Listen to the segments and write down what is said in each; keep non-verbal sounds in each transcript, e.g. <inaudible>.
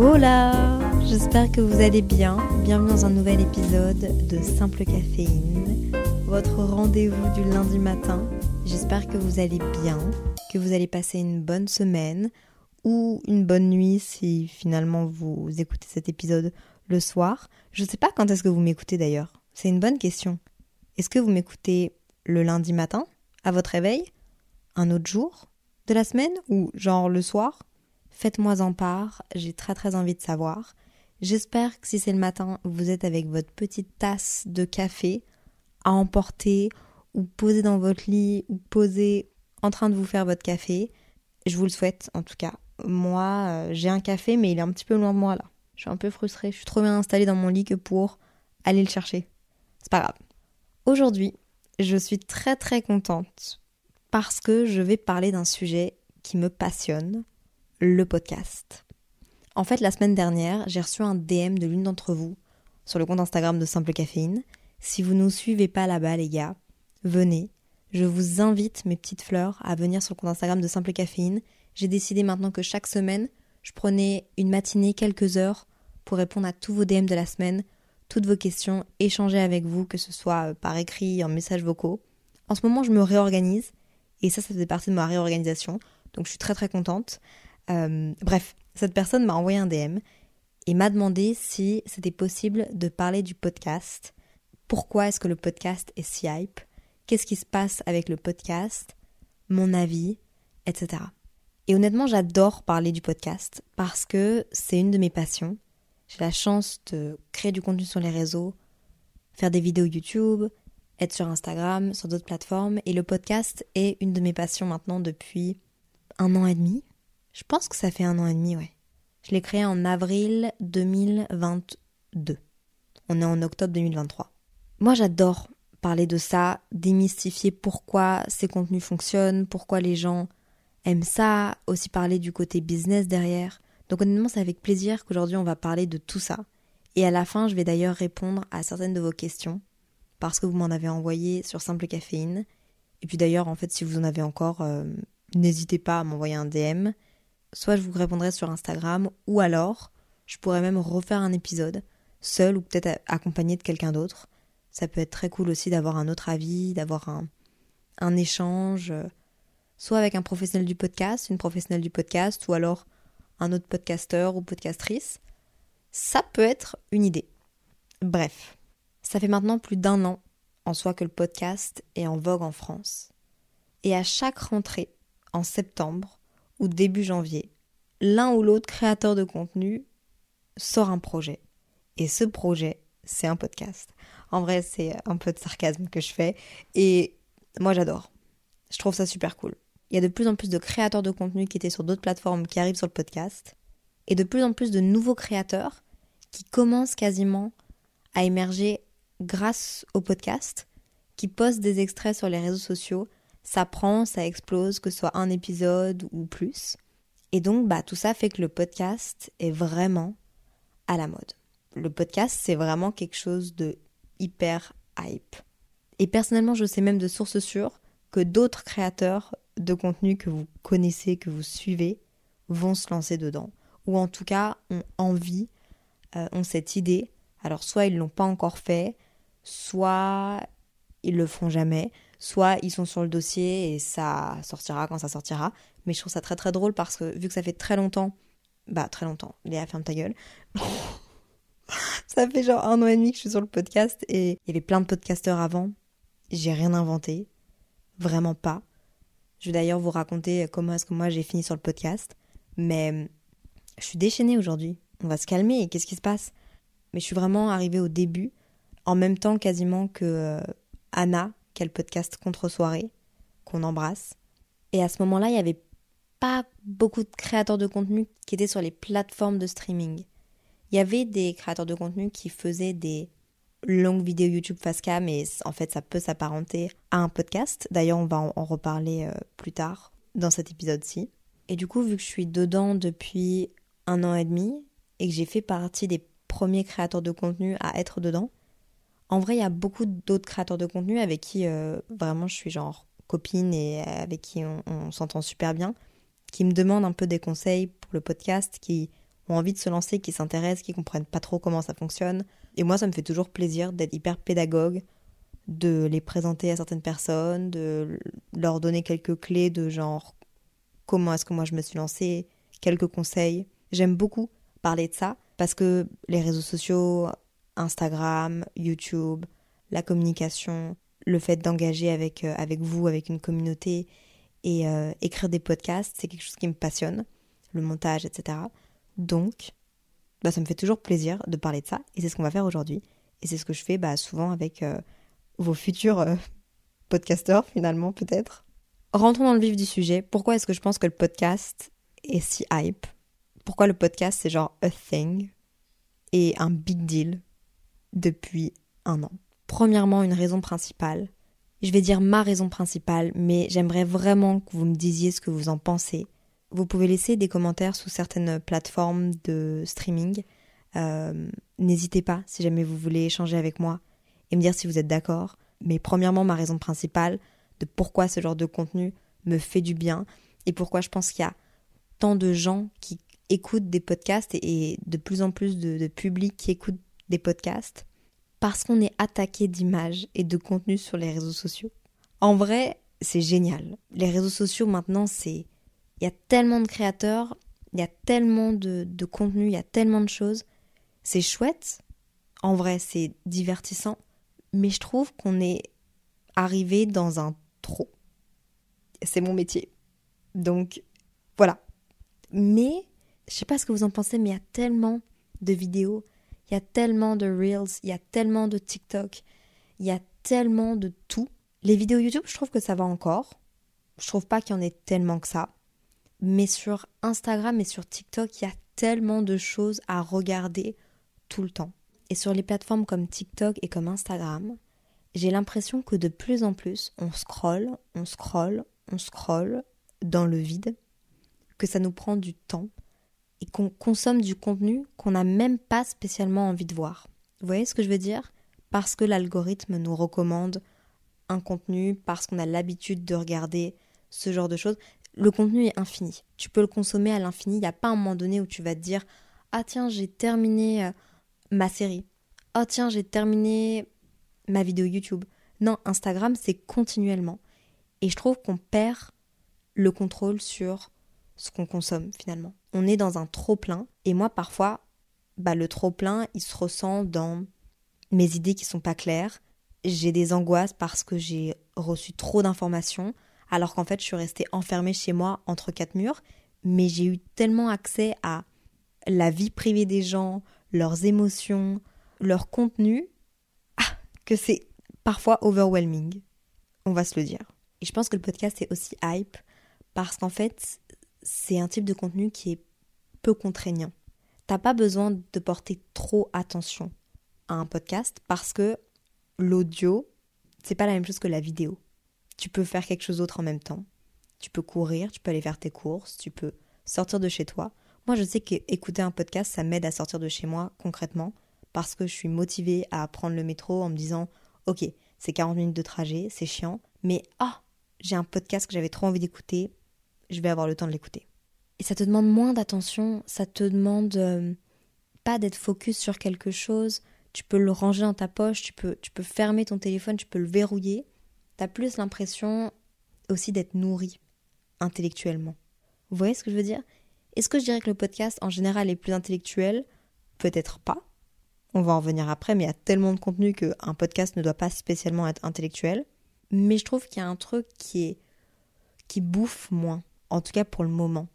Hola, j'espère que vous allez bien. Bienvenue dans un nouvel épisode de Simple Caféine, votre rendez-vous du lundi matin. J'espère que vous allez bien, que vous allez passer une bonne semaine ou une bonne nuit si finalement vous écoutez cet épisode le soir. Je ne sais pas quand est-ce que vous m'écoutez d'ailleurs. C'est une bonne question. Est-ce que vous m'écoutez le lundi matin, à votre réveil, un autre jour de la semaine ou genre le soir? Faites-moi en part, j'ai très très envie de savoir. J'espère que si c'est le matin, vous êtes avec votre petite tasse de café à emporter ou posée dans votre lit ou posée en train de vous faire votre café. Je vous le souhaite en tout cas. Moi, euh, j'ai un café mais il est un petit peu loin de moi là. Je suis un peu frustrée, je suis trop bien installée dans mon lit que pour aller le chercher. C'est pas grave. Aujourd'hui, je suis très très contente parce que je vais parler d'un sujet qui me passionne, le podcast. En fait, la semaine dernière, j'ai reçu un DM de l'une d'entre vous sur le compte Instagram de Simple Caféine. Si vous ne nous suivez pas là-bas, les gars, venez. Je vous invite, mes petites fleurs, à venir sur le compte Instagram de Simple Caféine. J'ai décidé maintenant que chaque semaine, je prenais une matinée, quelques heures, pour répondre à tous vos DM de la semaine, toutes vos questions, échanger avec vous, que ce soit euh, par écrit, en messages vocaux. En ce moment, je me réorganise, et ça, ça faisait partie de ma réorganisation, donc je suis très très contente. Euh, bref, cette personne m'a envoyé un DM et m'a demandé si c'était possible de parler du podcast. Pourquoi est-ce que le podcast est si hype? Qu'est-ce qui se passe avec le podcast? Mon avis, etc. Et honnêtement, j'adore parler du podcast parce que c'est une de mes passions. J'ai la chance de créer du contenu sur les réseaux, faire des vidéos YouTube, être sur Instagram, sur d'autres plateformes. Et le podcast est une de mes passions maintenant depuis un an et demi. Je pense que ça fait un an et demi, ouais. Je l'ai créé en avril 2022. On est en octobre 2023. Moi, j'adore parler de ça, démystifier pourquoi ces contenus fonctionnent, pourquoi les gens aiment ça, aussi parler du côté business derrière. Donc honnêtement, c'est avec plaisir qu'aujourd'hui on va parler de tout ça. Et à la fin, je vais d'ailleurs répondre à certaines de vos questions parce que vous m'en avez envoyé sur Simple Caféine. Et puis d'ailleurs, en fait, si vous en avez encore, euh, n'hésitez pas à m'envoyer un DM. Soit je vous répondrai sur Instagram, ou alors je pourrais même refaire un épisode, seul ou peut-être accompagné de quelqu'un d'autre. Ça peut être très cool aussi d'avoir un autre avis, d'avoir un, un échange, euh, soit avec un professionnel du podcast, une professionnelle du podcast, ou alors un autre podcasteur ou podcastrice. Ça peut être une idée. Bref, ça fait maintenant plus d'un an en soi que le podcast est en vogue en France. Et à chaque rentrée, en septembre ou début janvier, l'un ou l'autre créateur de contenu sort un projet. Et ce projet, c'est un podcast. En vrai, c'est un peu de sarcasme que je fais. Et moi, j'adore. Je trouve ça super cool. Il y a de plus en plus de créateurs de contenu qui étaient sur d'autres plateformes qui arrivent sur le podcast. Et de plus en plus de nouveaux créateurs qui commencent quasiment à émerger grâce au podcast, qui postent des extraits sur les réseaux sociaux. Ça prend, ça explose, que ce soit un épisode ou plus. Et donc, bah, tout ça fait que le podcast est vraiment à la mode. Le podcast, c'est vraiment quelque chose de hyper hype. Et personnellement, je sais même de sources sûres que d'autres créateurs de contenu que vous connaissez, que vous suivez, vont se lancer dedans. Ou en tout cas, ont envie, euh, ont cette idée. Alors soit ils l'ont pas encore fait, soit ils le feront jamais, soit ils sont sur le dossier et ça sortira quand ça sortira. Mais je trouve ça très très drôle parce que vu que ça fait très longtemps, bah très longtemps, Léa ferme ta gueule. <laughs> ça fait genre un an et demi que je suis sur le podcast et il y avait plein de podcasteurs avant. J'ai rien inventé. Vraiment pas. Je vais d'ailleurs vous raconter comment est-ce que moi j'ai fini sur le podcast. Mais je suis déchaînée aujourd'hui. On va se calmer. Qu'est-ce qui se passe? Mais je suis vraiment arrivée au début. en même temps quasiment que euh, Anna, le podcast Contre-soirée, qu'on embrasse. Et à ce moment-là, il n'y avait pas beaucoup de créateurs de contenu qui étaient sur les plateformes de streaming. Il y avait des créateurs de contenu qui faisaient des longues vidéos YouTube face cam et en fait ça peut s'apparenter à un podcast. D'ailleurs on va en reparler euh, plus tard dans cet épisode-ci. Et du coup vu que je suis dedans depuis un an et demi et que j'ai fait partie des premiers créateurs de contenu à être dedans, en vrai il y a beaucoup d'autres créateurs de contenu avec qui euh, vraiment je suis genre copine et avec qui on s'entend super bien, qui me demandent un peu des conseils pour le podcast, qui ont envie de se lancer, qui s'intéressent, qui comprennent pas trop comment ça fonctionne. Et moi, ça me fait toujours plaisir d'être hyper pédagogue, de les présenter à certaines personnes, de leur donner quelques clés de genre comment est-ce que moi je me suis lancée, quelques conseils. J'aime beaucoup parler de ça parce que les réseaux sociaux, Instagram, YouTube, la communication, le fait d'engager avec, euh, avec vous, avec une communauté et euh, écrire des podcasts, c'est quelque chose qui me passionne, le montage, etc. Donc, bah, ça me fait toujours plaisir de parler de ça, et c'est ce qu'on va faire aujourd'hui. Et c'est ce que je fais bah, souvent avec euh, vos futurs podcasteurs, finalement, peut-être. Rentrons dans le vif du sujet. Pourquoi est-ce que je pense que le podcast est si hype? Pourquoi le podcast, c'est genre a thing et un big deal? Depuis un an Premièrement, une raison principale. Je vais dire ma raison principale, mais j'aimerais vraiment que vous me disiez ce que vous en pensez vous pouvez laisser des commentaires sous certaines plateformes de streaming. Euh, n'hésitez pas si jamais vous voulez échanger avec moi et me dire si vous êtes d'accord. Mais premièrement, ma raison principale de pourquoi ce genre de contenu me fait du bien et pourquoi je pense qu'il y a tant de gens qui écoutent des podcasts et, de plus en plus de, de public qui écoutent des podcasts parce qu'on est attaqué d'images et de contenus sur les réseaux sociaux. En vrai, c'est génial. Les réseaux sociaux maintenant, c'est il y a tellement de créateurs, il y a tellement de, de contenu, il y a tellement de choses. C'est chouette. En vrai, c'est divertissant. Mais je trouve qu'on est arrivé dans un trop. C'est mon métier. Donc, voilà. Mais, je sais pas ce que vous en pensez, mais il y a tellement de vidéos, il y a tellement de Reels, il y a tellement de TikTok, il y a tellement de tout. Les vidéos YouTube, je trouve que ça va encore. Je trouve pas qu'il y en ait tellement que ça. Mais sur Instagram et sur TikTok, il y a tellement de choses à regarder tout le temps. Et sur les plateformes comme TikTok et comme Instagram, j'ai l'impression que de plus en plus, on scrolle, on scrolle, on scrolle dans le vide, que ça nous prend du temps et qu'on consomme du contenu qu'on n'a même pas spécialement envie de voir. Vous voyez ce que je veux dire? Parce que l'algorithme nous recommande un contenu, parce qu'on a l'habitude de regarder ce genre de choses le contenu est infini. Tu peux le consommer à l'infini. Il n'y a pas un moment donné où tu vas te dire Ah tiens, j'ai terminé euh, ma série. Oh tiens, j'ai terminé ma vidéo YouTube. Non, Instagram, c'est continuellement. Et je trouve qu'on perd le contrôle sur ce qu'on consomme finalement. On est dans un trop plein. Et moi, parfois, bah, le trop plein, il se ressent dans mes idées qui sont pas claires. J'ai des angoisses parce que j'ai reçu trop d'informations alors qu'en fait je suis restée enfermée chez moi entre quatre murs, mais j'ai eu tellement accès à la vie privée des gens, leurs émotions, leur contenu, ah, que c'est parfois overwhelming, on va se le dire. Et je pense que le podcast est aussi hype parce qu'en fait c'est un type de contenu qui est peu contraignant. T'as pas besoin de porter trop attention à un podcast parce que l'audio, c'est pas la même chose que la vidéo. Tu peux faire quelque chose d'autre en même temps. Tu peux courir, tu peux aller faire tes courses, tu peux sortir de chez toi. Moi, je sais qu'écouter un podcast, ça m'aide à sortir de chez moi concrètement parce que je suis motivée à prendre le métro en me disant Ok, c'est 40 minutes de trajet, c'est chiant, mais ah, j'ai un podcast que j'avais trop envie d'écouter, je vais avoir le temps de l'écouter. Et ça te demande moins d'attention, ça te demande euh, pas d'être focus sur quelque chose, tu peux le ranger dans ta poche, tu peux, tu peux fermer ton téléphone, tu peux le verrouiller t'as plus l'impression aussi d'être nourri intellectuellement. Vous voyez ce que je veux dire? Est-ce que je dirais que le podcast en général est plus intellectuel? Peut-être pas. On va en revenir après, mais il y a tellement de contenu qu'un podcast ne doit pas spécialement être intellectuel. Mais je trouve qu'il y a un truc qui est qui bouffe moins, en tout cas pour le moment,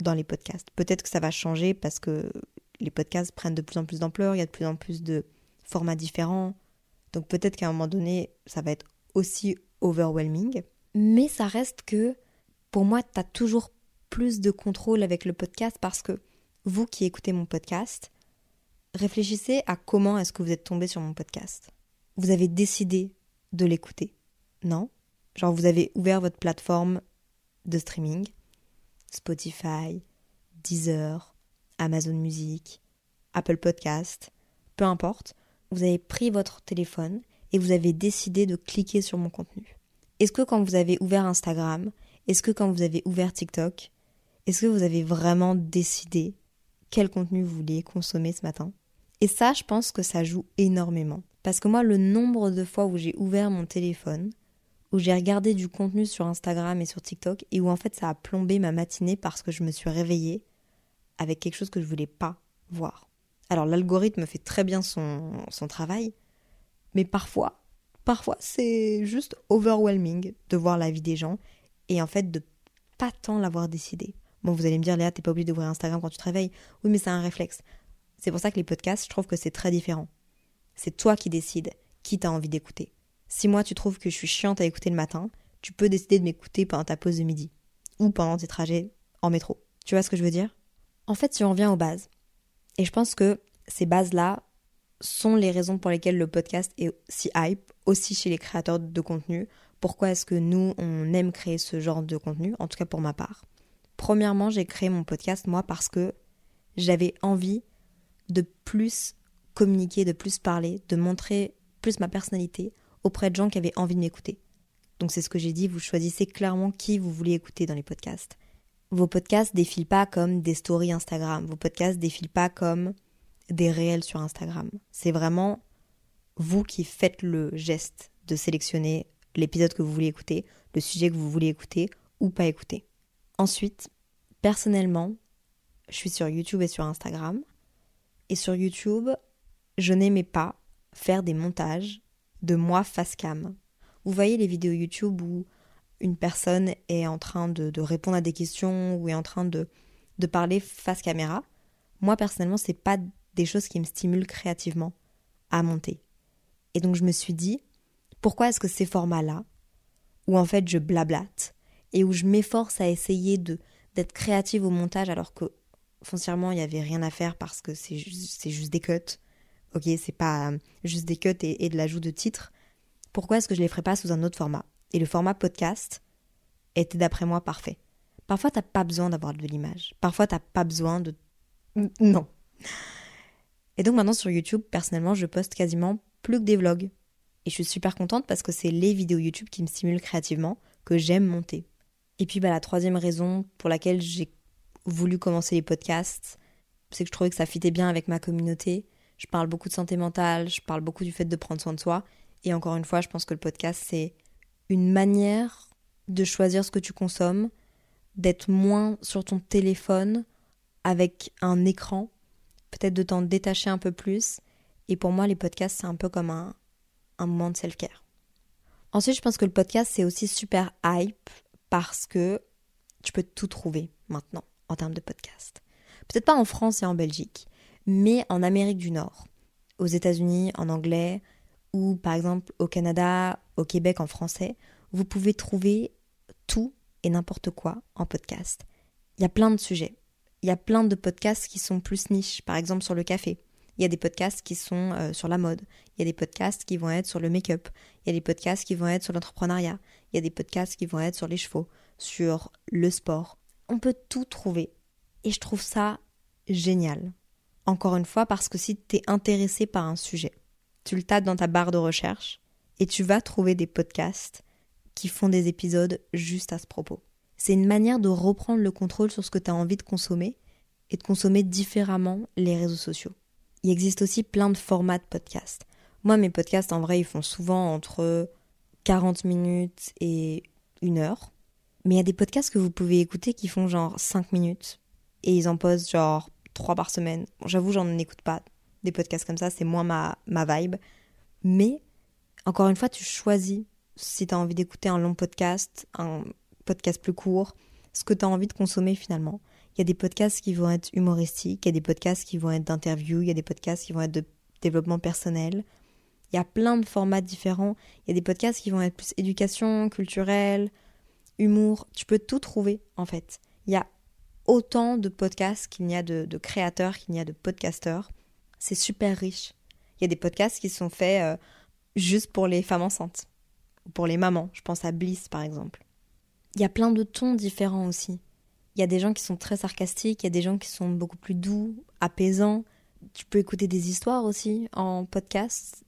dans les podcasts. Peut-être que ça va changer parce que les podcasts prennent de plus en plus d'ampleur, il y a de plus en plus de formats différents, Donc peut-être qu'à un moment donné, ça va être aussi overwhelming. Mais ça reste que, pour moi, tu as toujours plus de contrôle avec le podcast parce que vous qui écoutez mon podcast, réfléchissez à comment est-ce que vous êtes tombé sur mon podcast. Vous avez décidé de l'écouter, non? Genre vous avez ouvert votre plateforme de streaming, Spotify, Deezer, Amazon Music, Apple Podcast, peu importe, vous avez pris votre téléphone et vous avez décidé de cliquer sur mon contenu. Est-ce que quand vous avez ouvert Instagram, est-ce que quand vous avez ouvert TikTok, est-ce que vous avez vraiment décidé quel contenu vous vouliez consommer ce matin? Et ça, je pense que ça joue énormément. Parce que moi, le nombre de fois où j'ai ouvert mon téléphone, où j'ai regardé du contenu sur Instagram et sur TikTok, et où en fait ça a plombé ma matinée parce que je me suis réveillée avec quelque chose que je voulais pas voir. Alors l'algorithme fait très bien son, son travail, mais parfois, parfois c'est juste overwhelming de voir la vie des gens et en fait de pas tant l'avoir décidé. Bon, vous allez me dire, Léa, t'es pas obligé d'ouvrir Instagram quand tu te réveilles. Oui, mais c'est un réflexe. C'est pour ça que les podcasts, je trouve que c'est très différent. C'est toi qui décides qui t'as envie d'écouter. Si moi tu trouves que je suis chiante à écouter le matin, tu peux décider de m'écouter pendant ta pause de midi ou pendant tes trajets en métro. Tu vois ce que je veux dire? En fait, si on revient aux bases, et je pense que ces bases-là sont les raisons pour lesquelles le podcast est si hype, aussi chez les créateurs de contenu. Pourquoi est-ce que nous, on aime créer ce genre de contenu, en tout cas pour ma part? Premièrement, j'ai créé mon podcast, moi, parce que j'avais envie de plus communiquer, de plus parler, de montrer plus ma personnalité auprès de gens qui avaient envie de m'écouter. Donc c'est ce que j'ai dit, vous choisissez clairement qui vous voulez écouter dans les podcasts. Vos podcasts défilent pas comme des stories Instagram, vos podcasts défilent pas comme des réels sur Instagram. C'est vraiment vous qui faites le geste de sélectionner l'épisode que vous voulez écouter, le sujet que vous voulez écouter ou pas écouter. Ensuite, personnellement, je suis sur YouTube et sur Instagram. Et sur YouTube, je n'aimais pas faire des montages de moi face cam. Vous voyez les vidéos YouTube où une personne est en train de, répondre à des questions ou est en train de, de parler face caméra. Moi personnellement, c'est pas des choses qui me stimulent créativement à monter. Et donc je me suis dit, pourquoi est-ce que ces formats-là, où en fait je blablate, et où je m'efforce à essayer de d'être créative au montage alors que foncièrement il n'y avait rien à faire parce que c'est juste, juste des cuts, ok, c'est pas juste des cuts et, et de l'ajout de titres, pourquoi est-ce que je les ferais pas sous un autre format? Et le format podcast était d'après moi parfait. Parfois t'as pas besoin d'avoir de l'image, parfois t'as pas besoin de... Non. Et donc maintenant sur YouTube, personnellement, je poste quasiment plus que des vlogs. Et je suis super contente parce que c'est les vidéos YouTube qui me stimulent créativement, que j'aime monter. Et puis bah, la troisième raison pour laquelle j'ai voulu commencer les podcasts, c'est que je trouvais que ça fitait bien avec ma communauté. Je parle beaucoup de santé mentale, je parle beaucoup du fait de prendre soin de soi. Et encore une fois, je pense que le podcast, c'est une manière de choisir ce que tu consommes, d'être moins sur ton téléphone avec un écran peut-être de t'en détacher un peu plus. Et pour moi, les podcasts, c'est un peu comme un, moment de self-care. Ensuite, je pense que le podcast, c'est aussi super hype parce que tu peux tout trouver maintenant en termes de podcast. Peut-être pas en France et en Belgique, mais en Amérique du Nord, aux États-Unis en anglais ou par exemple au Canada, au Québec en français, vous pouvez trouver tout et n'importe quoi en podcast. Il y a plein de sujets il y a plein de podcasts qui sont plus niches, par exemple sur le café. Il y a des podcasts qui sont euh, sur la mode. Il y a des podcasts qui vont être sur le make-up. Il y a des podcasts qui vont être sur l'entrepreneuriat. Il y a des podcasts qui vont être sur les chevaux, sur le sport. On peut tout trouver. Et je trouve ça génial. Encore une fois, parce que si tu es intéressé par un sujet, tu le tapes dans ta barre de recherche et tu vas trouver des podcasts qui font des épisodes juste à ce propos. C'est une manière de reprendre le contrôle sur ce que tu as envie de consommer et de consommer différemment les réseaux sociaux. Il existe aussi plein de formats de podcasts. Moi, mes podcasts, en vrai, ils font souvent entre 40 minutes et une heure. Mais il y a des podcasts que vous pouvez écouter qui font genre 5 minutes. Et ils en posent genre 3 par semaine. J'avoue, j'en écoute pas des podcasts comme ça, c'est moins ma, ma vibe. Mais, encore une fois, tu choisis si tu as envie d'écouter un long podcast, un podcasts plus courts, ce que tu as envie de consommer finalement. Il y a des podcasts qui vont être humoristiques, il y a des podcasts qui vont être d'interviews, il y a des podcasts qui vont être de développement personnel, Il y a plein de formats différents. Il y a des podcasts qui vont être plus éducation, culturel, humour. Tu peux tout trouver en fait. Il y a autant de podcasts qu'il y a de, créateurs, qu'il y a de podcasteurs. C'est super riche. Il y a des podcasts qui sont faits euh, juste pour les femmes enceintes, ou pour les mamans. Je pense à Bliss par exemple. Il y a plein de tons différents aussi. Il y a des gens qui sont très sarcastiques, il y a des gens qui sont beaucoup plus doux, apaisants. Tu peux écouter des histoires aussi en podcast.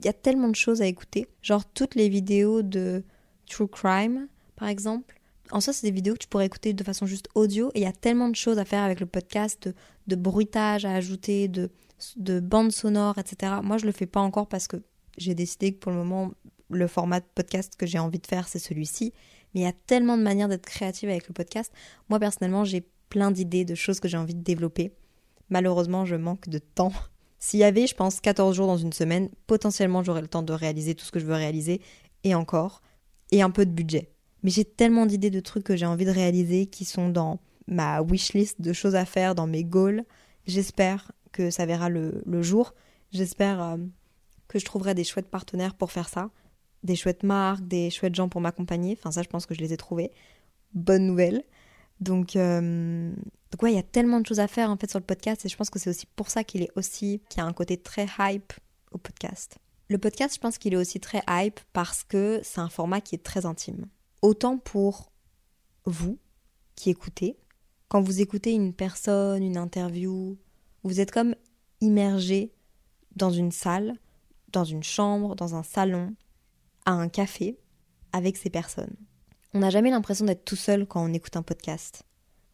Il y a tellement de choses à écouter. Genre toutes les vidéos de True Crime, par exemple. En soi, c'est des vidéos que tu pourrais écouter de façon juste audio. Et il y a tellement de choses à faire avec le podcast, de, bruitage à ajouter, de, de bandes sonores, etc. Moi, je le fais pas encore parce que j'ai décidé que pour le moment, le format de podcast que j'ai envie de faire, c'est celui-ci. Mais il y a tellement de manières d'être créative avec le podcast. Moi, personnellement, j'ai plein d'idées, de choses que j'ai envie de développer. Malheureusement, je manque de temps. <laughs> S'il y avait, je pense, 14 jours dans une semaine, potentiellement, j'aurais le temps de réaliser tout ce que je veux réaliser, et encore, et un peu de budget. Mais j'ai tellement d'idées de trucs que j'ai envie de réaliser qui sont dans ma wishlist de choses à faire, dans mes goals. J'espère que ça verra le, jour. J'espère euh, que je trouverai des chouettes partenaires pour faire ça des chouettes marques, des chouettes gens pour m'accompagner. Enfin, ça, je pense que je les ai trouvés. Bonne nouvelle. Donc, euh... Donc ouais, il y a tellement de choses à faire en fait sur le podcast et je pense que c'est aussi pour ça qu'il est aussi, qu'il y a un côté très hype au podcast. Le podcast, je pense qu'il est aussi très hype parce que c'est un format qui est très intime. Autant pour vous qui écoutez, quand vous écoutez une personne, une interview, vous êtes comme immergé dans une salle, dans une chambre, dans un salon, à un café avec ces personnes. On n'a jamais l'impression d'être tout seul quand on écoute un podcast.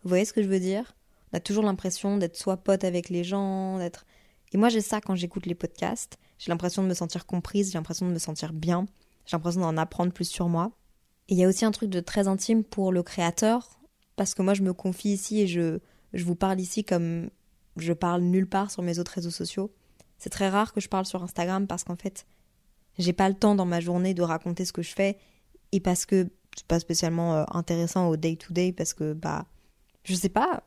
Vous voyez ce que je veux dire? On a toujours l'impression d'être soit pote avec les gens, d'être... Et moi j'ai ça quand j'écoute les podcasts. J'ai l'impression de me sentir comprise, j'ai l'impression de me sentir bien, j'ai l'impression d'en apprendre plus sur moi. Et il y a aussi un truc de très intime pour le créateur, parce que moi je me confie ici et je, je vous parle ici comme je parle nulle part sur mes autres réseaux sociaux. C'est très rare que je parle sur Instagram parce qu'en fait, j'ai pas le temps dans ma journée de raconter ce que je fais et parce que c'est pas spécialement euh, intéressant au day to day parce que bah je sais pas.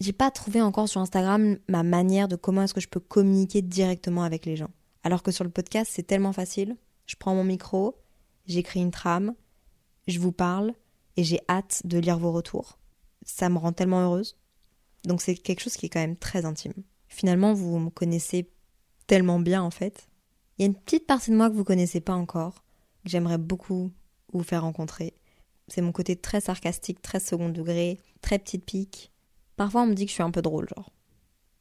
J'ai pas trouvé encore sur Instagram ma manière de comment est-ce que je peux communiquer directement avec les gens. Alors que sur le podcast c'est tellement facile. Je prends mon micro j'écris une trame je vous parle et j'ai hâte de lire vos retours ça me rend tellement heureuse donc c'est quelque chose qui est quand même très intime finalement vous me connaissez tellement bien en fait il y a une petite partie de moi que vous connaissez pas encore, que j'aimerais beaucoup vous faire rencontrer. C'est mon côté très sarcastique, très second degré, très petite pique. Parfois on me dit que je suis un peu drôle, genre.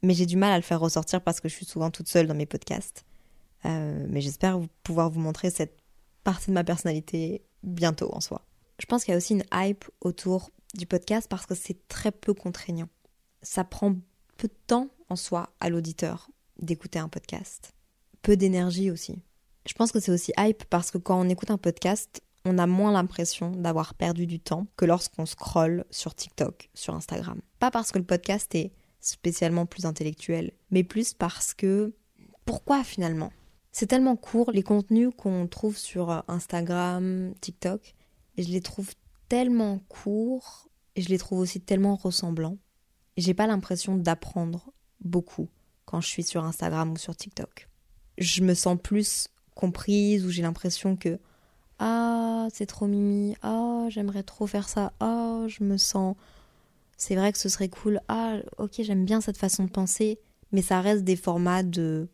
Mais j'ai du mal à le faire ressortir parce que je suis souvent toute seule dans mes podcasts. Euh, mais j'espère pouvoir vous montrer cette partie de ma personnalité bientôt en soi. Je pense qu'il y a aussi une hype autour du podcast parce que c'est très peu contraignant. Ça prend peu de temps en soi à l'auditeur d'écouter un podcast peu d'énergie aussi. Je pense que c'est aussi hype parce que quand on écoute un podcast, on a moins l'impression d'avoir perdu du temps que lorsqu'on scrolle sur TikTok, sur Instagram. Pas parce que le podcast est spécialement plus intellectuel, mais plus parce que... Pourquoi finalement? C'est tellement court, les contenus qu'on trouve sur Instagram, TikTok, et je les trouve tellement courts, et je les trouve aussi tellement ressemblants. J'ai pas l'impression d'apprendre beaucoup quand je suis sur Instagram ou sur TikTok je me sens plus comprise ou j'ai l'impression que ah c'est trop mimi ah j'aimerais trop faire ça ah je me sens c'est vrai que ce serait cool ah ok j'aime bien cette façon de penser mais ça reste des formats de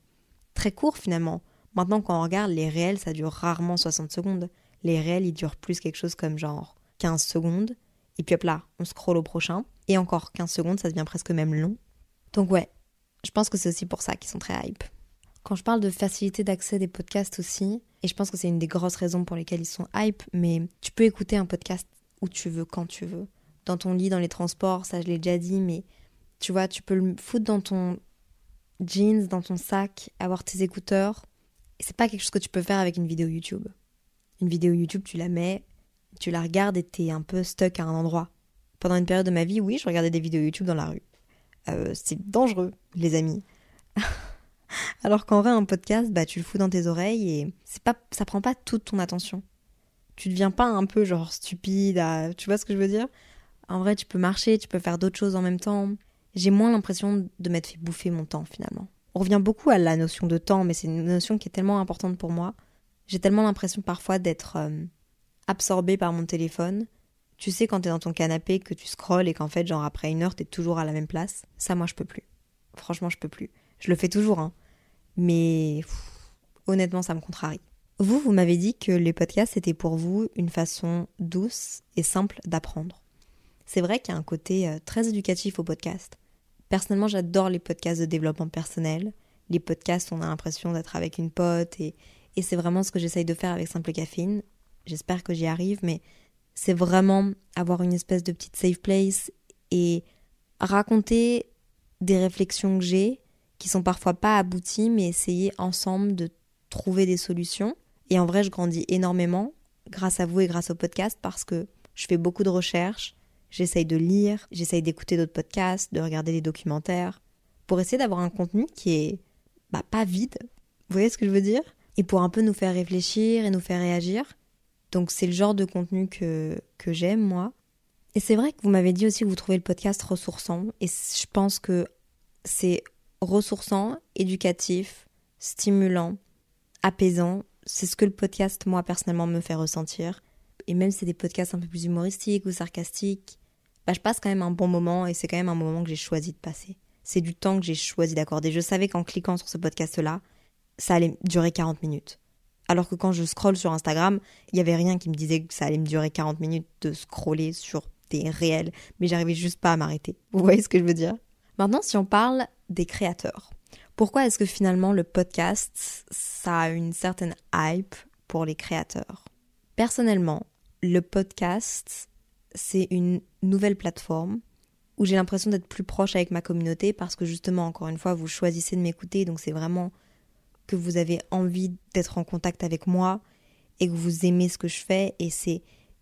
très courts finalement maintenant quand on regarde les réels ça dure rarement 60 secondes les réels ils durent plus quelque chose comme genre 15 secondes et puis hop là on scrolle au prochain et encore 15 secondes ça devient presque même long donc ouais je pense que c'est aussi pour ça qu'ils sont très hype quand je parle de facilité d'accès des podcasts aussi, et je pense que c'est une des grosses raisons pour lesquelles ils sont hype, mais tu peux écouter un podcast où tu veux, quand tu veux. Dans ton lit, dans les transports, ça je l'ai déjà dit, mais tu vois, tu peux le foutre dans ton jeans, dans ton sac, avoir tes écouteurs. C'est pas quelque chose que tu peux faire avec une vidéo YouTube. Une vidéo YouTube, tu la mets, tu la regardes et t'es un peu stuck à un endroit. Pendant une période de ma vie, oui, je regardais des vidéos YouTube dans la rue. Euh, c'est dangereux, les amis. <laughs> Alors qu'en vrai, un podcast, bah, tu le fous dans tes oreilles et c'est pas, ça prend pas toute ton attention. Tu deviens pas un peu genre stupide, tu vois ce que je veux dire? En vrai, tu peux marcher, tu peux faire d'autres choses en même temps. J'ai moins l'impression de m'être fait bouffer mon temps finalement. On revient beaucoup à la notion de temps, mais c'est une notion qui est tellement importante pour moi. J'ai tellement l'impression parfois d'être euh, absorbée par mon téléphone. Tu sais quand t'es dans ton canapé que tu scrolles et qu'en fait genre après une heure t'es toujours à la même place. Ça moi je peux plus. Franchement je peux plus. Je le fais toujours hein. Mais honnêtement ça me contrarie. Vous, vous m'avez dit que les podcasts étaient pour vous une façon douce et simple d'apprendre. C'est vrai qu'il y a un côté euh, très éducatif au podcast. Personnellement, j'adore les podcasts de développement personnel. Les podcasts, on a l'impression d'être avec une pote et, et c'est vraiment ce que j'essaye de faire avec Simple Caffeine. J'espère que j'y arrive, mais c'est vraiment avoir une espèce de petite safe place et raconter des réflexions que j'ai qui sont parfois pas abouties, mais essayer ensemble de trouver des solutions. Et en vrai, je grandis énormément grâce à vous et grâce au podcast parce que je fais beaucoup de recherches, j'essaye de lire, j'essaye d'écouter d'autres podcasts, de regarder des documentaires, pour essayer d'avoir un contenu qui est bah, pas vide. Vous voyez ce que je veux dire? Et pour un peu nous faire réfléchir et nous faire réagir. Donc c'est le genre de contenu que, que j'aime, moi. Et c'est vrai que vous m'avez dit aussi que vous trouvez le podcast ressourçant. Et je pense que c'est ressourçant, éducatif, stimulant, apaisant. C'est ce que le podcast, moi, personnellement, me fait ressentir. Et même si c'est des podcasts un peu plus humoristiques ou sarcastiques, bah, je passe quand même un bon moment et c'est quand même un moment que j'ai choisi de passer. C'est du temps que j'ai choisi d'accorder. Je savais qu'en cliquant sur ce podcast-là, ça allait durer 40 minutes. Alors que quand je scrolle sur Instagram, il n'y avait rien qui me disait que ça allait me durer 40 minutes de scroller sur des réels, mais j'arrivais juste pas à m'arrêter. <laughs> Vous voyez ce que je veux dire? Maintenant, si on parle des créateurs, pourquoi est-ce que finalement le podcast, ça a une certaine hype pour les créateurs? Personnellement, le podcast, c'est une nouvelle plateforme où j'ai l'impression d'être plus proche avec ma communauté parce que justement, encore une fois, vous choisissez de m'écouter, donc c'est vraiment que vous avez envie d'être en contact avec moi et que vous aimez ce que je fais et c'est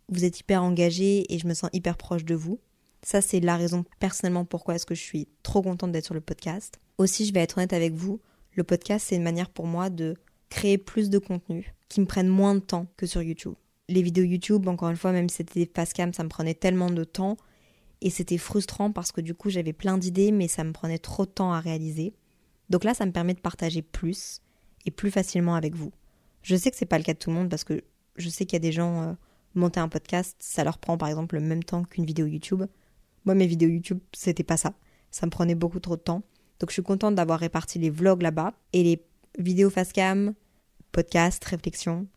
vous êtes hyper engagé et je me sens hyper proche de vous. Ça, c'est la raison personnellement pourquoi est-ce que je suis trop contente d'être sur le podcast. Aussi, je vais être honnête avec vous, le podcast, c'est une manière pour moi de créer plus de contenu qui me prenne moins de temps que sur YouTube. Les vidéos YouTube, encore une fois, même si c'était des face cam, ça me prenait tellement de temps et c'était frustrant parce que du coup, j'avais plein d'idées, mais ça me prenait trop de temps à réaliser. Donc là, ça me permet de partager plus et plus facilement avec vous. Je sais que c'est pas le cas de tout le monde parce que je sais qu'il y a des gens euh, monter un podcast, ça leur prend par exemple le même temps qu'une vidéo YouTube. Moi, mes vidéos YouTube, c'était pas ça. Ça me prenait beaucoup trop de temps. Donc, je suis contente d'avoir réparti les vlogs là-bas et les vidéos face cam, podcast, réflexion,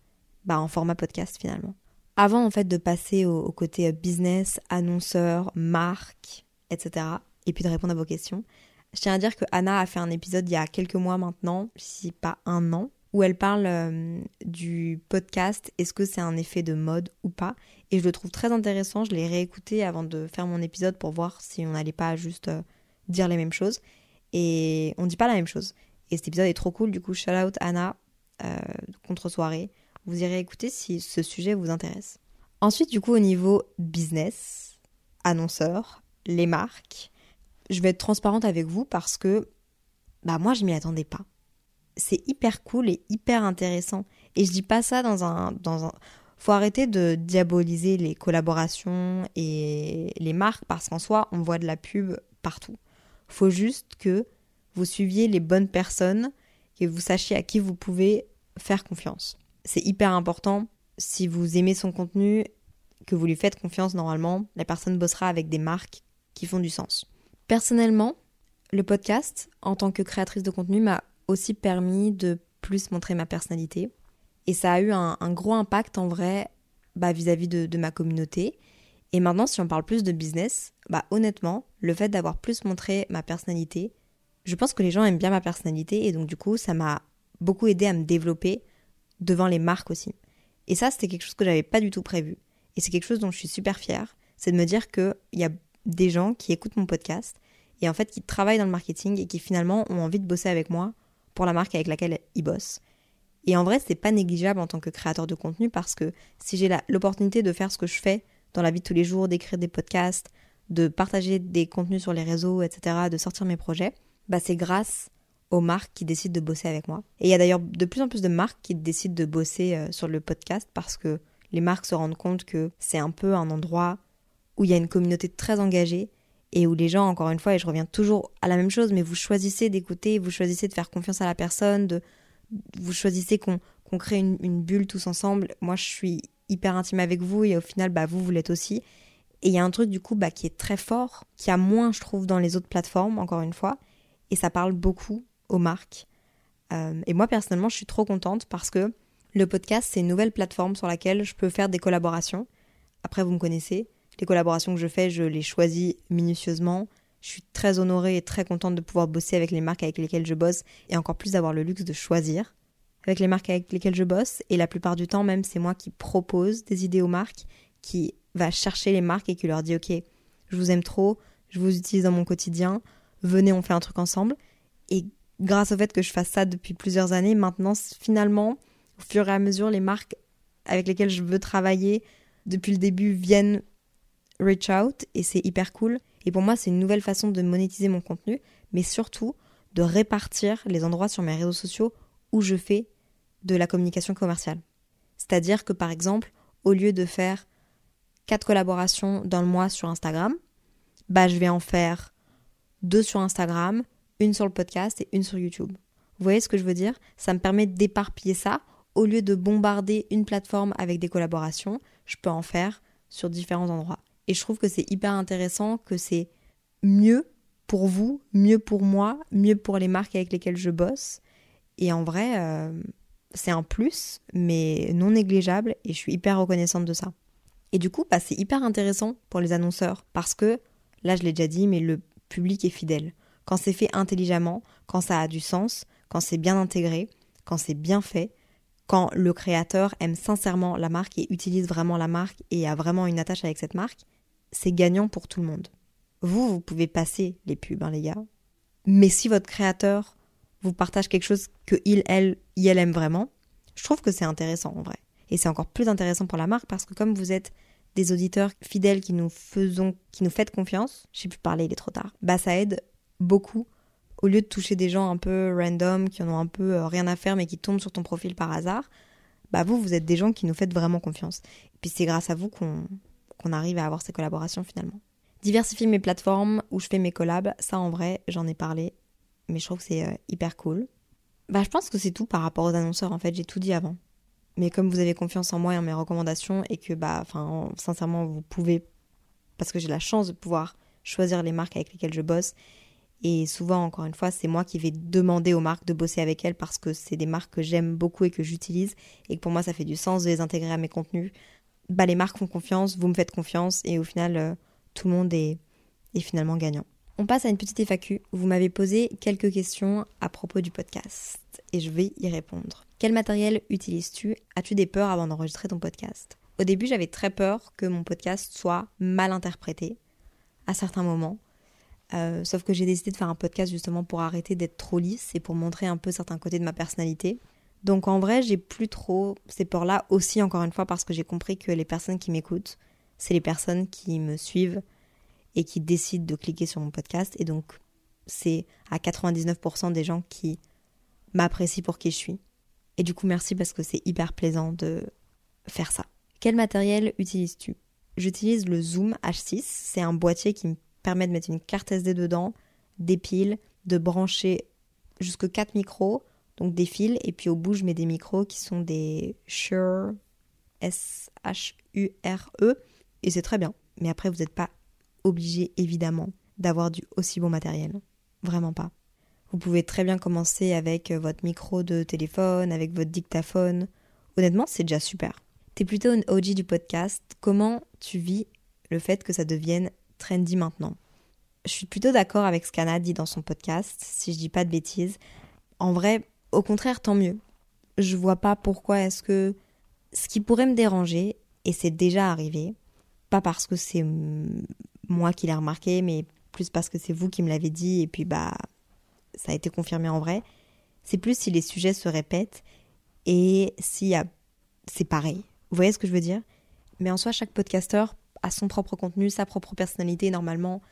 bah, en format podcast finalement. Avant, en fait, de passer au, côté business, annonceur, marque, etc., et puis de répondre à vos questions, je tiens à dire que Anna a fait un épisode il y a quelques mois maintenant, si pas un an, où elle parle euh, du podcast, est-ce que c'est un effet de mode ou pas Et je le trouve très intéressant, je l'ai réécouté avant de faire mon épisode pour voir si on n'allait pas juste euh, dire les mêmes choses. Et on dit pas la même chose. Et cet épisode est trop cool, du coup, shout out Anna, euh, contre-soirée. Vous irez écouter si ce sujet vous intéresse. Ensuite, du coup, au niveau business, annonceur, les marques, je vais être transparente avec vous parce que bah moi je m'y attendais pas c'est hyper cool et hyper intéressant. Et je dis pas ça dans un, dans un. Faut arrêter de diaboliser les collaborations et les marques parce qu'en soi, on voit de la pub partout. Faut juste que vous suiviez les bonnes personnes et vous sachiez à qui vous pouvez faire confiance. C'est hyper important. Si vous aimez son contenu, que vous lui faites confiance normalement, la personne bossera avec des marques qui font du sens. Personnellement, le podcast, en tant que créatrice de contenu, m'a aussi permis de plus montrer ma personnalité. Et ça a eu un, gros impact en vrai bah, vis-à-vis de, ma communauté. Et maintenant, si on parle plus de business, bah honnêtement, le fait d'avoir plus montré ma personnalité, je pense que les gens aiment bien ma personnalité et donc du coup, ça m'a beaucoup aidé à me développer devant les marques aussi. Et ça, c'était quelque chose que j'avais pas du tout prévu. Et c'est quelque chose dont je suis super fière, c'est de me dire qu'il y a des gens qui écoutent mon podcast et en fait qui travaillent dans le marketing et qui finalement ont envie de bosser avec moi pour la marque avec laquelle ils bossent. Et en vrai, c'est pas négligeable en tant que créateur de contenu parce que si j'ai l'opportunité de faire ce que je fais dans la vie de tous les jours, d'écrire des podcasts, de partager des contenus sur les réseaux, etc., de sortir mes projets, bah c'est grâce aux marques qui décident de bosser avec moi. Et il y a d'ailleurs de plus en plus de marques qui décident de bosser euh, sur le podcast parce que les marques se rendent compte que c'est un peu un endroit où il y a une communauté très engagée et où les gens, encore une fois, et je reviens toujours à la même chose, mais vous choisissez d'écouter, vous choisissez de faire confiance à la personne, de, vous choisissez qu'on crée une, bulle tous ensemble. Moi, je suis hyper intime avec vous et au final, bah, vous, vous l'êtes aussi. Et il y a un truc du coup bah, qui est très fort, qui a moins, je trouve, dans les autres plateformes, encore une fois, et ça parle beaucoup aux marques. Euh, et moi, personnellement, je suis trop contente parce que le podcast, c'est une nouvelle plateforme sur laquelle je peux faire des collaborations. Après, vous me connaissez, les collaborations que je fais, je les choisis minutieusement. Je suis très honorée et très contente de pouvoir bosser avec les marques avec lesquelles je bosse et encore plus d'avoir le luxe de choisir avec les marques avec lesquelles je bosse. Et la plupart du temps, même, c'est moi qui propose des idées aux marques, qui va chercher les marques et qui leur dit Ok, je vous aime trop, je vous utilise dans mon quotidien, venez, on fait un truc ensemble. Grâce au fait que je fasse ça depuis plusieurs années, maintenant, finalement, au fur et à mesure, les marques avec lesquelles je veux travailler depuis le début viennent reach out et c'est hyper cool. Et pour moi, c'est une nouvelle façon de monétiser mon contenu, mais surtout de répartir les endroits sur mes réseaux sociaux où je fais de la communication commerciale. C'est-à-dire que par exemple, au lieu de faire quatre collaborations dans le mois sur Instagram, bah je vais en faire deux sur Instagram, une sur le podcast et une sur YouTube. Vous voyez ce que je veux dire? Ça me permet d'éparpiller ça. Au lieu de bombarder une plateforme avec des collaborations, je peux en faire sur différents endroits. Et je trouve que c'est hyper intéressant, que c'est mieux pour vous, mieux pour moi, mieux pour les marques avec lesquelles je bosse. Et en vrai, euh, c'est un plus, mais non négligeable, et je suis hyper reconnaissante de ça. Et du coup, bah, c'est hyper intéressant pour les annonceurs, parce que, là je l'ai déjà dit, mais le public est fidèle. Quand c'est fait intelligemment, quand ça a du sens, quand c'est bien intégré, quand c'est bien fait, quand le créateur aime sincèrement la marque et utilise vraiment la marque et a vraiment une attache avec cette marque, c'est gagnant pour tout le monde. Vous, vous pouvez passer les pubs, hein, les gars. Mais si votre créateur vous partage quelque chose que il, elle, elle aime vraiment, je trouve que c'est intéressant en vrai. Et c'est encore plus intéressant pour la marque parce que comme vous êtes des auditeurs fidèles qui nous faisons, qui nous faites confiance, je sais plus parler, il est trop tard. Bah ça aide beaucoup au lieu de toucher des gens un peu random qui en ont un peu euh, rien à faire mais qui tombent sur ton profil par hasard. Bah vous, vous êtes des gens qui nous faites vraiment confiance. Et puis c'est grâce à vous qu'on arrive à avoir ces collaborations finalement. Diversifier mes plateformes où je fais mes collabs, ça en vrai, j'en ai parlé, mais je trouve que c'est euh, hyper cool. Bah, je pense que c'est tout par rapport aux annonceurs, en fait, j'ai tout dit avant. Mais comme vous avez confiance en moi et en mes recommandations, et que, bah, enfin, sincèrement, vous pouvez, parce que j'ai la chance de pouvoir choisir les marques avec lesquelles je bosse, et souvent, encore une fois, c'est moi qui vais demander aux marques de bosser avec elles parce que c'est des marques que j'aime beaucoup et que j'utilise, et que pour moi, ça fait du sens de les intégrer à mes contenus bah, les marques font confiance, vous me faites confiance et au final, euh, tout le monde est, est finalement gagnant. On passe à une petite FAQ. Vous m'avez posé quelques questions à propos du podcast et je vais y répondre. Quel matériel utilises-tu? As-tu des peurs avant d'enregistrer ton podcast? Au début, j'avais très peur que mon podcast soit mal interprété à certains moments. Euh, sauf que j'ai décidé de faire un podcast justement pour arrêter d'être trop lisse et pour montrer un peu certains côtés de ma personnalité. Donc en vrai, j'ai plus trop ces peurs-là aussi, encore une fois, parce que j'ai compris que les personnes qui m'écoutent, c'est les personnes qui me suivent et qui décident de cliquer sur mon podcast. Et donc, c'est à 99% des gens qui m'apprécient pour qui je suis. Et du coup, merci parce que c'est hyper plaisant de faire ça. Quel matériel utilises-tu? J'utilise le Zoom H6. C'est un boîtier qui me permet de mettre une carte SD dedans, des piles, de brancher jusque 4 micros donc des fils, et puis au bout, je mets des micros qui sont des Shure S-H-U-R-E, et c'est très bien. Mais après, vous n'êtes pas obligé, évidemment, d'avoir du aussi bon matériel. Vraiment pas. Vous pouvez très bien commencer avec votre micro de téléphone, avec votre dictaphone. Honnêtement, c'est déjà super. T'es plutôt une OG du podcast. Comment tu vis le fait que ça devienne trendy maintenant Je suis plutôt d'accord avec ce qu'Anna dit dans son podcast, si je dis pas de bêtises. En vrai, au contraire, tant mieux. Je vois pas pourquoi est-ce que ce qui pourrait me déranger, et c'est déjà arrivé, pas parce que c'est moi qui l'ai remarqué, mais plus parce que c'est vous qui me l'avez dit, et puis bah ça a été confirmé en vrai, c'est plus si les sujets se répètent et si c'est pareil. Vous voyez ce que je veux dire? Mais en soi, chaque podcasteur a son propre contenu, sa propre personnalité, normalement.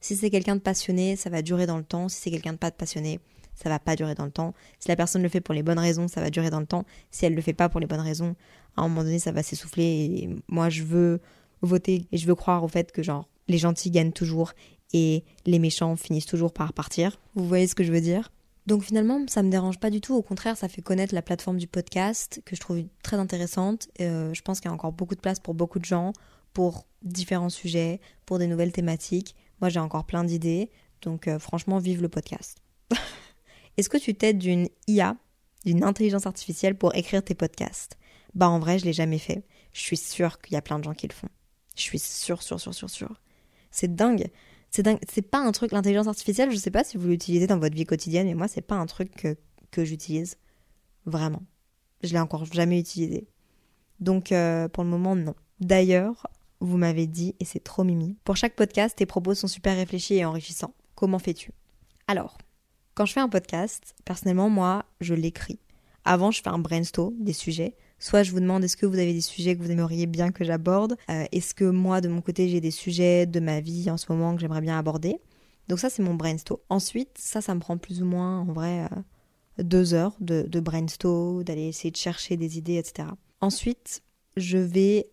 Si c'est quelqu'un de passionné, ça va durer dans le temps. Si c'est quelqu'un de pas de passionné, ça va pas durer dans le temps. Si la personne le fait pour les bonnes raisons, ça va durer dans le temps. Si elle le fait pas pour les bonnes raisons, à un moment donné, ça va s'essouffler. Et moi, je veux voter et je veux croire au fait que genre les gentils gagnent toujours et les méchants finissent toujours par partir. Vous voyez ce que je veux dire? Donc finalement, ça me dérange pas du tout. Au contraire, ça fait connaître la plateforme du podcast que je trouve très intéressante. Euh, je pense qu'il y a encore beaucoup de place pour beaucoup de gens, pour différents sujets, pour des nouvelles thématiques. Moi, j'ai encore plein d'idées. Donc euh, franchement, vive le podcast. <laughs> Est-ce que tu t'aides d'une IA, d'une intelligence artificielle pour écrire tes podcasts? Bah en vrai, je l'ai jamais fait. Je suis sûre qu'il y a plein de gens qui le font. Je suis sûre, sûre, sûre, sûre, sûre. C'est dingue. C'est dingue. C'est pas un truc, l'intelligence artificielle, je sais pas si vous l'utilisez dans votre vie quotidienne, mais moi, c'est pas un truc que, j'utilise. Vraiment. Je l'ai encore jamais utilisé. Donc, euh, pour le moment, non. D'ailleurs, vous m'avez dit, et c'est trop mimi, pour chaque podcast, tes propos sont super réfléchis et enrichissants. Comment fais-tu? Alors, quand je fais un podcast, personnellement, moi, je l'écris. Avant, je fais un brainstorm des sujets. Soit je vous demande est-ce que vous avez des sujets que vous aimeriez bien que j'aborde? Euh, Est-ce que moi, de mon côté, j'ai des sujets de ma vie en ce moment que j'aimerais bien aborder? Donc ça, c'est mon brainstorm. Ensuite, ça, ça me prend plus ou moins, en vrai, euh, deux heures de, de brainstorm, d'aller essayer de chercher des idées, etc. Ensuite, je vais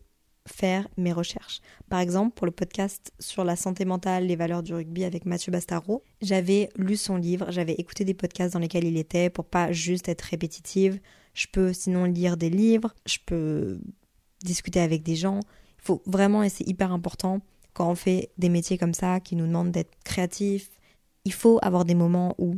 faire mes recherches. Par exemple, pour le podcast sur la santé mentale, les valeurs du rugby avec Mathieu Bastaro, j'avais lu son livre, j'avais écouté des podcasts dans lesquels il était pour pas juste être répétitive. Je peux sinon lire des livres, je peux discuter avec des gens. Il faut vraiment, et c'est hyper important, quand on fait des métiers comme ça qui nous demandent d'être créatifs, il faut avoir des moments où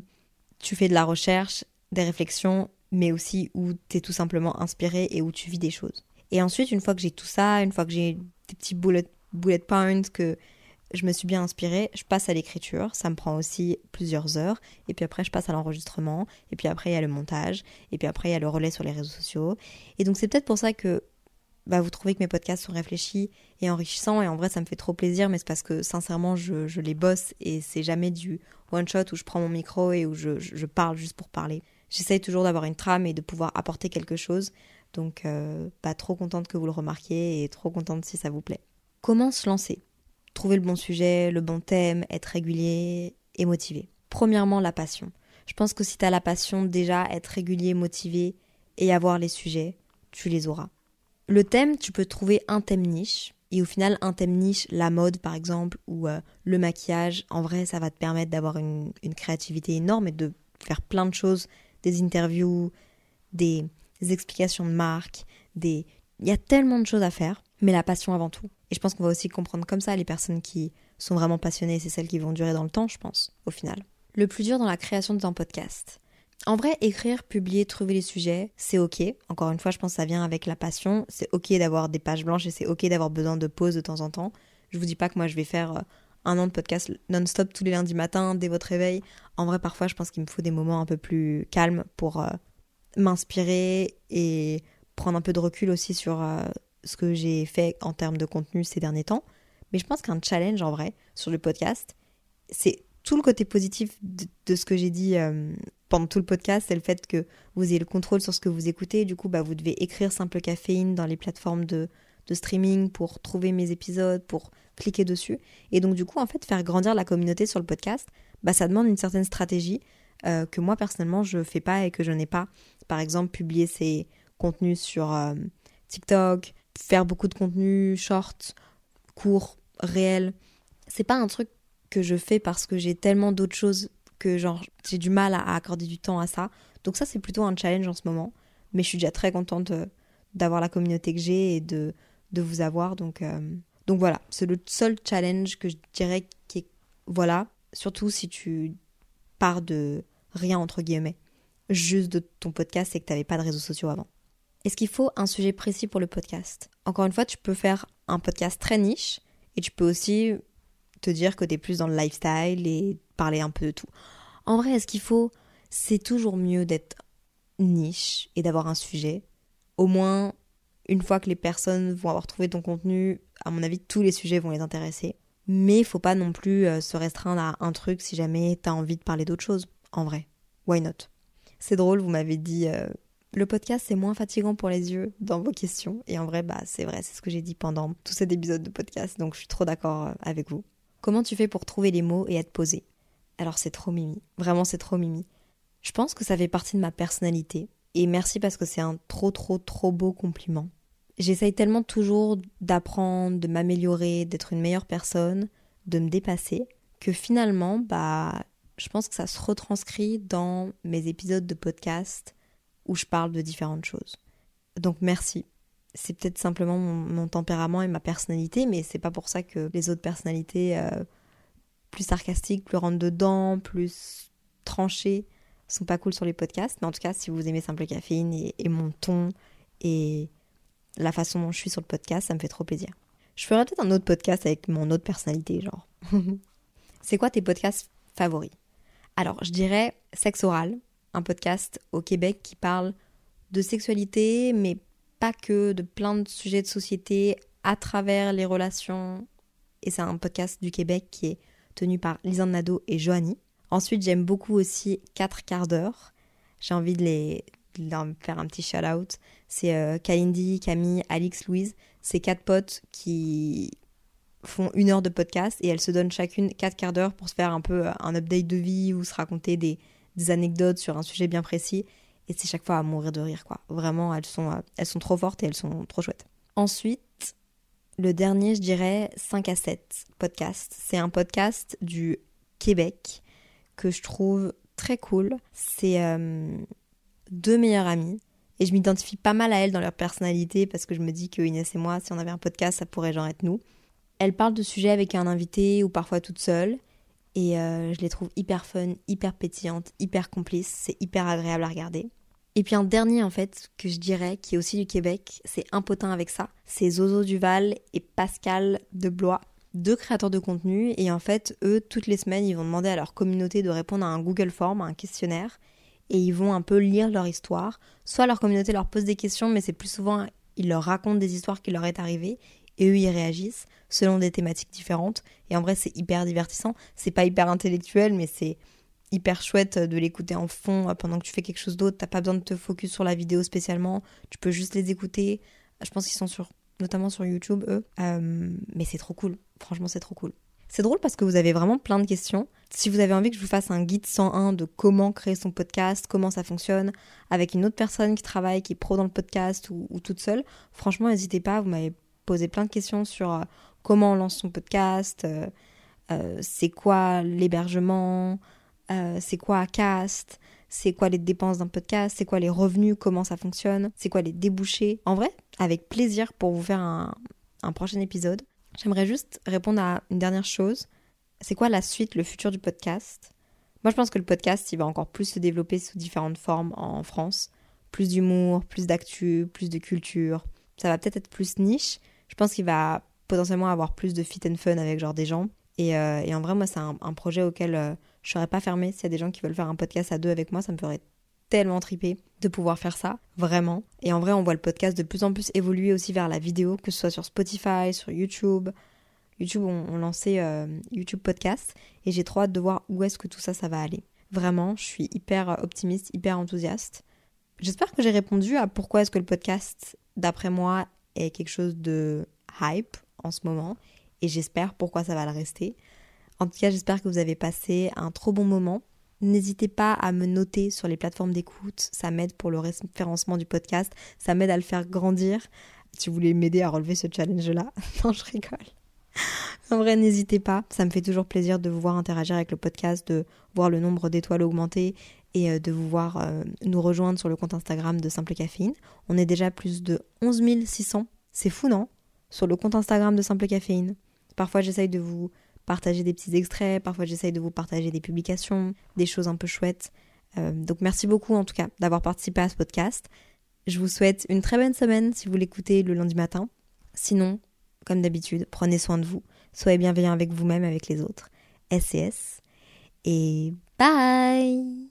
tu fais de la recherche, des réflexions, mais aussi où tu es tout simplement inspiré et où tu vis des choses. Et ensuite, une fois que j'ai tout ça, une fois que j'ai des petits bullet, points, que je me suis bien inspirée, je passe à l'écriture. Ça me prend aussi plusieurs heures. Et puis après, je passe à l'enregistrement. Et puis après, il y a le montage. Et puis après, il y a le relais sur les réseaux sociaux. Et donc, c'est peut-être pour ça que bah, vous trouvez que mes podcasts sont réfléchis et enrichissants. Et en vrai, ça me fait trop plaisir. Mais c'est parce que, sincèrement, je, je les bosse. Et c'est jamais du one-shot où je prends mon micro et où je, je parle juste pour parler. J'essaye toujours d'avoir une trame et de pouvoir apporter quelque chose. Donc, euh, pas trop contente que vous le remarquiez et trop contente si ça vous plaît. Comment se lancer? Trouver le bon sujet, le bon thème, être régulier et motivé. Premièrement, la passion. Je pense que si tu as la passion, déjà, être régulier, motivé et avoir les sujets, tu les auras. Le thème, tu peux trouver un thème niche. Et au final, un thème niche, la mode par exemple, ou euh, le maquillage, en vrai, ça va te permettre d'avoir une créativité énorme et de faire plein de choses, des interviews, des, des explications de marque, des... Il y a tellement de choses à faire, mais la passion avant tout. Et je pense qu'on va aussi comprendre comme ça les personnes qui sont vraiment passionnées, c'est celles qui vont durer dans le temps, je pense, au final. Le plus dur dans la création d'un podcast. En vrai, écrire, publier, trouver les sujets, c'est ok. Encore une fois, je pense que ça vient avec la passion. C'est ok d'avoir des pages blanches et c'est ok d'avoir besoin de pause de temps en temps. Je vous dis pas que moi je vais faire euh, un an de podcast non-stop tous les lundis matins dès votre réveil. En vrai, parfois, je pense qu'il me faut des moments un peu plus calmes pour euh, m'inspirer et prendre un peu de recul aussi sur euh, ce que j'ai fait en termes de contenu ces derniers temps. Mais je pense qu'un challenge en vrai sur le podcast, c'est tout le côté positif de, ce que j'ai dit euh, pendant tout le podcast, c'est le fait que vous ayez le contrôle sur ce que vous écoutez. Du coup, bah, vous devez écrire Simple Caféine dans les plateformes de, de streaming pour trouver mes épisodes, pour cliquer dessus. Et donc, du coup, en fait, faire grandir la communauté sur le podcast, bah, ça demande une certaine stratégie euh, que moi, personnellement, je fais pas et que je n'ai pas par exemple publier ses contenus sur euh, TikTok, faire beaucoup de contenus short, courts, réels. C'est pas un truc que je fais parce que j'ai tellement d'autres choses que genre j'ai du mal à, accorder du temps à ça. Donc ça c'est plutôt un challenge en ce moment, mais je suis déjà très contente euh, d'avoir la communauté que j'ai et de, de vous avoir donc donc voilà, c'est le seul challenge que je dirais qui est voilà, surtout si tu pars de rien entre guillemets juste de ton podcast et que tu n'avais pas de réseaux sociaux avant. Est-ce qu'il faut un sujet précis pour le podcast? Encore une fois, tu peux faire un podcast très niche et tu peux aussi te dire que tu es plus dans le lifestyle et parler un peu de tout. En vrai, est-ce qu'il faut C'est toujours mieux d'être niche et d'avoir un sujet. Au moins, une fois que les personnes vont avoir trouvé ton contenu, à mon avis, tous les sujets vont les intéresser. Mais il faut pas non plus euh, se restreindre à un truc si jamais tu as envie de parler d'autre chose. En vrai, why not? C'est drôle, vous m'avez dit euh, le podcast c'est moins fatigant pour les yeux dans vos questions. Et en vrai, bah c'est vrai, c'est ce que j'ai dit pendant tout cet épisode de podcast, donc je suis trop d'accord euh, avec vous. Comment tu fais pour trouver les mots et être posé? Alors c'est trop mimi, vraiment c'est trop mimi. Je pense que ça fait partie de ma personnalité. Et merci parce que c'est un trop trop trop beau compliment. J'essaye tellement toujours d'apprendre, de m'améliorer, d'être une meilleure personne, de me dépasser, que finalement, bah, je pense que ça se retranscrit dans mes épisodes de podcast où je parle de différentes choses. Donc merci. C'est peut-être simplement mon, tempérament et ma personnalité, mais c'est pas pour ça que les autres personnalités euh, plus sarcastiques, plus rentre dedans, plus tranchées, sont pas cool sur les podcasts. Mais en tout cas, si vous aimez Simple Caféine et, et mon ton et la façon dont je suis sur le podcast, ça me fait trop plaisir. Je ferai peut-être un autre podcast avec mon autre personnalité, genre. <laughs> c'est quoi tes podcasts favoris? Alors, je dirais Sexe Oral, un podcast au Québec qui parle de sexualité, mais pas que, de plein de sujets de société à travers les relations. Et c'est un podcast du Québec qui est tenu par Lisanne Nadeau et Joanie. Ensuite, j'aime beaucoup aussi 4 quarts d'heure. J'ai envie de les, faire un petit shout-out. C'est euh, Kalindi, Camille, Alix, Louise. C'est quatre potes qui font une heure de podcast et elles se donnent chacune quatre quarts d'heure pour se faire un peu euh, un update de vie ou se raconter des, anecdotes sur un sujet bien précis. Et c'est chaque fois à mourir de rire, quoi. Vraiment, elles sont, euh, elles sont trop fortes et elles sont trop chouettes. Ensuite, le dernier, je dirais 5 à 7 podcast. C'est un podcast du Québec que je trouve très cool. C'est deux meilleures amies. Et je m'identifie pas mal à elles dans leur personnalité parce que je me dis que Inès et moi, si on avait un podcast, ça pourrait genre être nous. Elles parlent de sujets avec un invité ou parfois toute seule. Et euh, je les trouve hyper fun, hyper pétillantes, hyper complices. C'est hyper agréable à regarder. Et puis un dernier en fait que je dirais qui est aussi du Québec, c'est un avec ça. C'est Zozo Duval et Pascal de Blois, deux créateurs de contenu. Et en fait, eux, toutes les semaines, ils vont demander à leur communauté de répondre à un Google Form, à un questionnaire et ils vont un peu lire leur histoire. Soit leur communauté leur pose des questions, mais c'est plus souvent ils leur racontent des histoires qui leur est arrivées et eux ils réagissent selon des thématiques différentes. Et en vrai, c'est hyper divertissant. C'est pas hyper intellectuel, mais c'est hyper chouette de l'écouter en fond pendant que tu fais quelque chose d'autre. T'as pas besoin de te focus sur la vidéo spécialement. Tu peux juste les écouter. Je pense qu'ils sont sur, notamment sur YouTube, eux. Euh, mais c'est trop cool. Franchement, c'est trop cool. C'est drôle parce que vous avez vraiment plein de questions. Si vous avez envie que je vous fasse un guide 101 de comment créer son podcast, comment ça fonctionne, avec une autre personne qui travaille, qui est pro dans le podcast ou, toute seule, franchement, n'hésitez pas. Vous m'avez posé plein de questions sur euh, comment on lance son podcast, euh, euh, c'est quoi l'hébergement, c'est quoi cast, c'est quoi les dépenses d'un podcast, c'est quoi les revenus, comment ça fonctionne, c'est quoi les débouchés. En vrai, avec plaisir pour vous faire un prochain épisode. J'aimerais juste répondre à une dernière chose. C'est quoi la suite, le futur du podcast? Moi, je pense que le podcast, il va encore plus se développer sous différentes formes en France. Plus d'humour, plus d'actu, plus de culture. Ça va peut-être être plus niche. Je pense qu'il va potentiellement avoir plus de fit and fun avec genre des gens. Et, euh, en vrai, moi, c'est un, projet auquel euh, je serais pas fermée. S'il y a des gens qui veulent faire un podcast à deux avec moi, ça me ferait tellement tripé de pouvoir faire ça, vraiment. Et en vrai, on voit le podcast de plus en plus évoluer aussi vers la vidéo, que ce soit sur Spotify, sur YouTube. YouTube ont, lancé euh, YouTube Podcast et j'ai trop hâte de voir où est-ce que tout ça, ça va aller. Vraiment, je suis hyper optimiste, hyper enthousiaste. J'espère que j'ai répondu à pourquoi est-ce que le podcast, d'après moi, est quelque chose de hype en ce moment et j'espère pourquoi ça va le rester. En tout cas, j'espère que vous avez passé un trop bon moment. N'hésitez pas à me noter sur les plateformes d'écoute, ça m'aide pour le référencement du podcast, ça m'aide à le faire grandir. Si vous voulez m'aider à relever ce challenge-là, <laughs> non, je rigole. En vrai, n'hésitez pas, ça me fait toujours plaisir de vous voir interagir avec le podcast, de voir le nombre d'étoiles augmenter et euh, de vous voir euh, nous rejoindre sur le compte Instagram de Simple Caféine. On est déjà plus de 11 600, c'est fou non? Sur le compte Instagram de Simple Caféine. Parfois j'essaye de vous partager des petits extraits, parfois j'essaye de vous partager des publications, des choses un peu chouettes. Euh, donc merci beaucoup en tout cas d'avoir participé à ce podcast. Je vous souhaite une très bonne semaine si vous l'écoutez le lundi matin. Sinon, comme d'habitude, prenez soin de vous, soyez bienveillants avec vous-même, avec les autres. SCS et bye